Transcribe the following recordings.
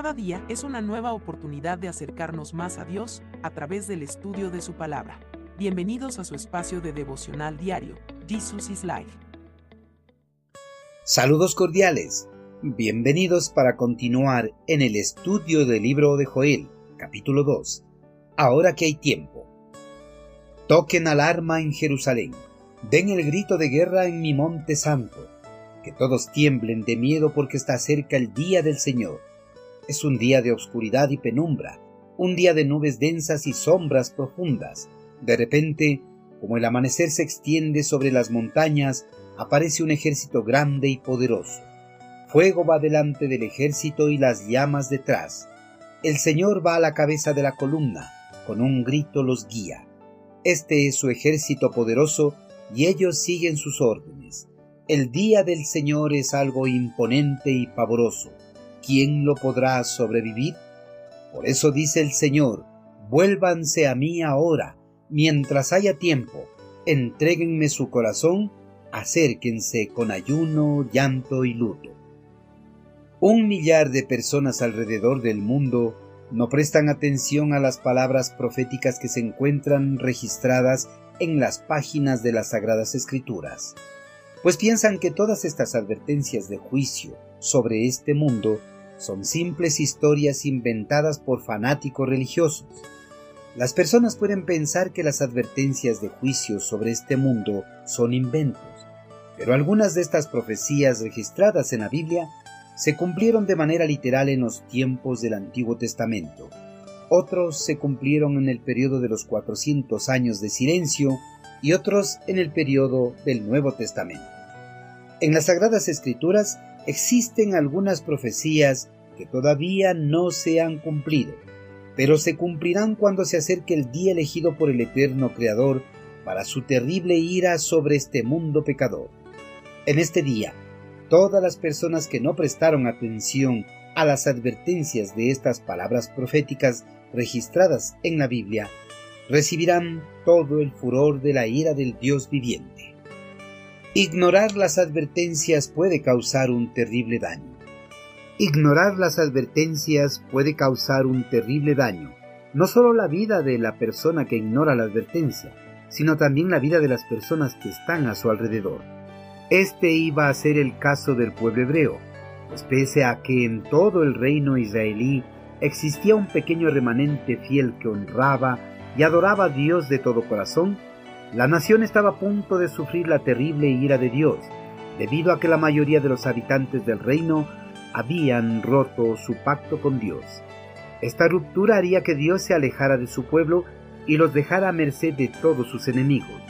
Cada día es una nueva oportunidad de acercarnos más a Dios a través del estudio de su palabra. Bienvenidos a su espacio de devocional diario, Jesus is Life. Saludos cordiales. Bienvenidos para continuar en el estudio del libro de Joel, capítulo 2. Ahora que hay tiempo. Toquen alarma en Jerusalén. Den el grito de guerra en mi monte santo. Que todos tiemblen de miedo porque está cerca el día del Señor es un día de oscuridad y penumbra, un día de nubes densas y sombras profundas. De repente, como el amanecer se extiende sobre las montañas, aparece un ejército grande y poderoso. Fuego va delante del ejército y las llamas detrás. El Señor va a la cabeza de la columna, con un grito los guía. Este es su ejército poderoso y ellos siguen sus órdenes. El día del Señor es algo imponente y pavoroso. ¿Quién lo podrá sobrevivir? Por eso dice el Señor, vuélvanse a mí ahora, mientras haya tiempo, entréguenme su corazón, acérquense con ayuno, llanto y luto. Un millar de personas alrededor del mundo no prestan atención a las palabras proféticas que se encuentran registradas en las páginas de las Sagradas Escrituras, pues piensan que todas estas advertencias de juicio sobre este mundo son simples historias inventadas por fanáticos religiosos. Las personas pueden pensar que las advertencias de juicio sobre este mundo son inventos, pero algunas de estas profecías registradas en la Biblia se cumplieron de manera literal en los tiempos del Antiguo Testamento. Otros se cumplieron en el periodo de los 400 años de silencio y otros en el periodo del Nuevo Testamento. En las Sagradas Escrituras existen algunas profecías que todavía no se han cumplido, pero se cumplirán cuando se acerque el día elegido por el eterno Creador para su terrible ira sobre este mundo pecador. En este día, todas las personas que no prestaron atención a las advertencias de estas palabras proféticas registradas en la Biblia, recibirán todo el furor de la ira del Dios viviente. Ignorar las advertencias puede causar un terrible daño. Ignorar las advertencias puede causar un terrible daño, no solo la vida de la persona que ignora la advertencia, sino también la vida de las personas que están a su alrededor. Este iba a ser el caso del pueblo hebreo, pues pese a que en todo el reino israelí existía un pequeño remanente fiel que honraba y adoraba a Dios de todo corazón, la nación estaba a punto de sufrir la terrible ira de Dios, debido a que la mayoría de los habitantes del reino habían roto su pacto con Dios. Esta ruptura haría que Dios se alejara de su pueblo y los dejara a merced de todos sus enemigos.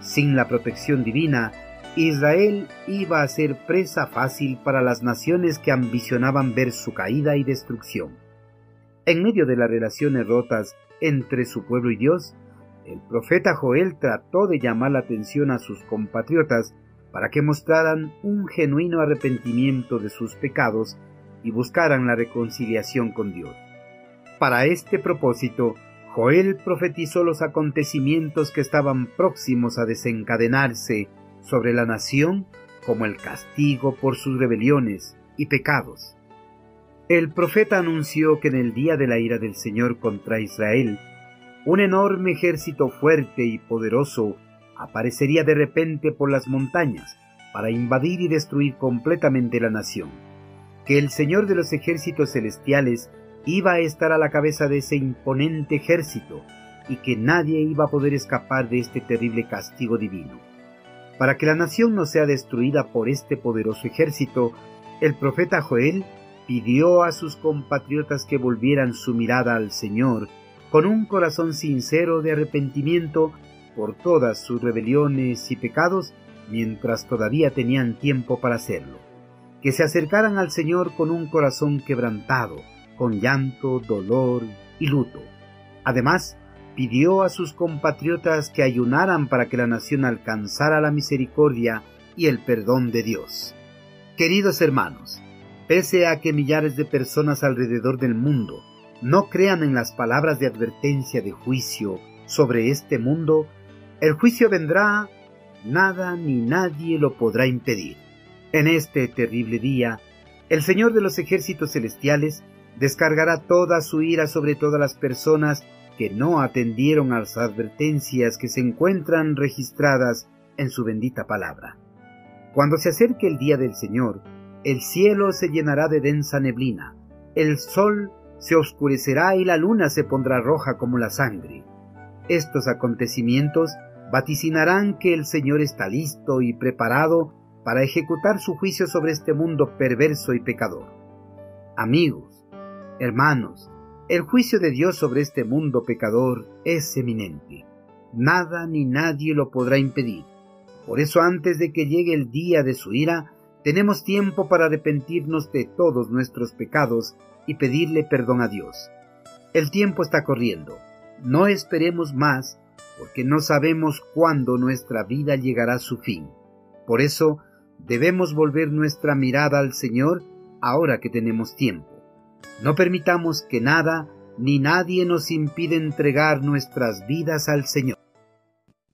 Sin la protección divina, Israel iba a ser presa fácil para las naciones que ambicionaban ver su caída y destrucción. En medio de las relaciones rotas entre su pueblo y Dios, el profeta Joel trató de llamar la atención a sus compatriotas para que mostraran un genuino arrepentimiento de sus pecados y buscaran la reconciliación con Dios. Para este propósito, Joel profetizó los acontecimientos que estaban próximos a desencadenarse sobre la nación como el castigo por sus rebeliones y pecados. El profeta anunció que en el día de la ira del Señor contra Israel, un enorme ejército fuerte y poderoso aparecería de repente por las montañas para invadir y destruir completamente la nación, que el Señor de los ejércitos celestiales iba a estar a la cabeza de ese imponente ejército y que nadie iba a poder escapar de este terrible castigo divino. Para que la nación no sea destruida por este poderoso ejército, el profeta Joel pidió a sus compatriotas que volvieran su mirada al Señor con un corazón sincero de arrepentimiento por todas sus rebeliones y pecados mientras todavía tenían tiempo para hacerlo, que se acercaran al Señor con un corazón quebrantado, con llanto, dolor y luto. Además, pidió a sus compatriotas que ayunaran para que la nación alcanzara la misericordia y el perdón de Dios. Queridos hermanos, pese a que millares de personas alrededor del mundo no crean en las palabras de advertencia de juicio sobre este mundo, el juicio vendrá, nada ni nadie lo podrá impedir. En este terrible día, el Señor de los ejércitos celestiales Descargará toda su ira sobre todas las personas que no atendieron a las advertencias que se encuentran registradas en su bendita palabra. Cuando se acerque el día del Señor, el cielo se llenará de densa neblina, el sol se oscurecerá y la luna se pondrá roja como la sangre. Estos acontecimientos vaticinarán que el Señor está listo y preparado para ejecutar su juicio sobre este mundo perverso y pecador. Amigos, hermanos, el juicio de Dios sobre este mundo pecador es eminente. Nada ni nadie lo podrá impedir. Por eso antes de que llegue el día de su ira, tenemos tiempo para arrepentirnos de todos nuestros pecados y pedirle perdón a Dios. El tiempo está corriendo. No esperemos más porque no sabemos cuándo nuestra vida llegará a su fin. Por eso debemos volver nuestra mirada al Señor ahora que tenemos tiempo. No permitamos que nada ni nadie nos impida entregar nuestras vidas al Señor.